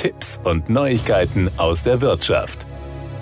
Tipps und Neuigkeiten aus der Wirtschaft.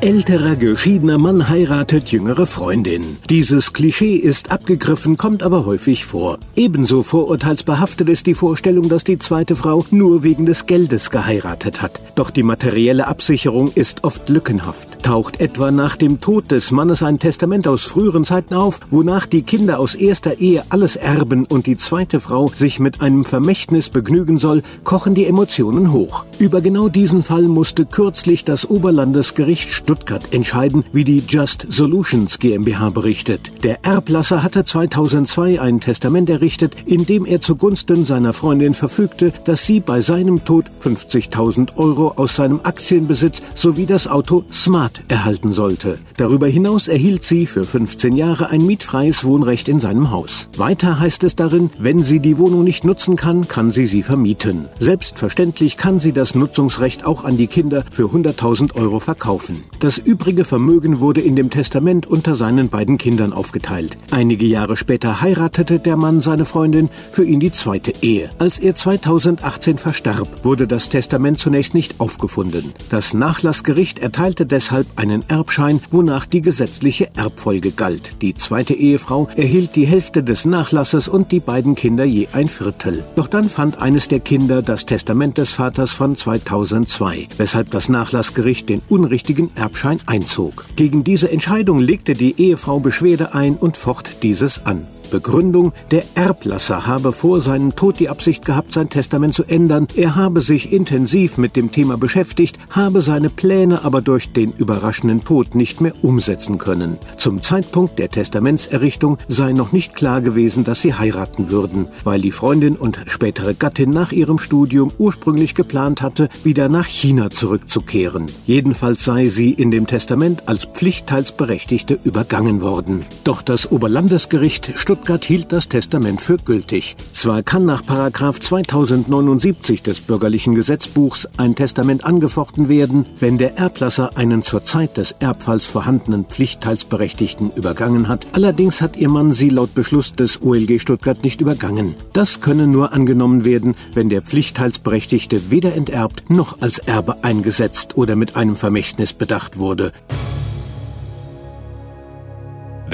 Älterer geschiedener Mann heiratet jüngere Freundin. Dieses Klischee ist abgegriffen, kommt aber häufig vor. Ebenso vorurteilsbehaftet ist die Vorstellung, dass die zweite Frau nur wegen des Geldes geheiratet hat. Doch die materielle Absicherung ist oft lückenhaft. Taucht etwa nach dem Tod des Mannes ein Testament aus früheren Zeiten auf, wonach die Kinder aus erster Ehe alles erben und die zweite Frau sich mit einem Vermächtnis begnügen soll, kochen die Emotionen hoch. Über genau diesen Fall musste kürzlich das Oberlandesgericht Stuttgart entscheiden, wie die Just Solutions GmbH berichtet. Der Erblasser hatte 2002 ein Testament errichtet, in dem er zugunsten seiner Freundin verfügte, dass sie bei seinem Tod 50.000 Euro aus seinem Aktienbesitz sowie das Auto Smart erhalten sollte. Darüber hinaus erhielt sie für 15 Jahre ein mietfreies Wohnrecht in seinem Haus. Weiter heißt es darin, wenn sie die Wohnung nicht nutzen kann, kann sie sie vermieten. Selbstverständlich kann sie das Nutzungsrecht auch an die Kinder für 100.000 Euro verkaufen. Das übrige Vermögen wurde in dem Testament unter seinen beiden Kindern aufgeteilt. Einige Jahre später heiratete der Mann seine Freundin, für ihn die zweite Ehe. Als er 2018 verstarb, wurde das Testament zunächst nicht aufgefunden. Das Nachlassgericht erteilte deshalb einen Erbschein, wonach die gesetzliche Erbfolge galt. Die zweite Ehefrau erhielt die Hälfte des Nachlasses und die beiden Kinder je ein Viertel. Doch dann fand eines der Kinder das Testament des Vaters von 2002, weshalb das Nachlassgericht den unrichtigen Erbschein einzog. Gegen diese Entscheidung legte die Ehefrau Beschwerde ein und focht dieses an. Begründung, der Erblasser habe vor seinem Tod die Absicht gehabt, sein Testament zu ändern. Er habe sich intensiv mit dem Thema beschäftigt, habe seine Pläne aber durch den überraschenden Tod nicht mehr umsetzen können. Zum Zeitpunkt der Testamentserrichtung sei noch nicht klar gewesen, dass sie heiraten würden, weil die Freundin und spätere Gattin nach ihrem Studium ursprünglich geplant hatte, wieder nach China zurückzukehren. Jedenfalls sei sie in dem Testament als Pflichtteilsberechtigte übergangen worden. Doch das Oberlandesgericht Stuttgart Stuttgart hielt das Testament für gültig. Zwar kann nach 2079 des bürgerlichen Gesetzbuchs ein Testament angefochten werden, wenn der Erblasser einen zur Zeit des Erbfalls vorhandenen Pflichtteilsberechtigten übergangen hat. Allerdings hat ihr Mann sie laut Beschluss des OLG Stuttgart nicht übergangen. Das könne nur angenommen werden, wenn der Pflichtteilsberechtigte weder enterbt noch als Erbe eingesetzt oder mit einem Vermächtnis bedacht wurde.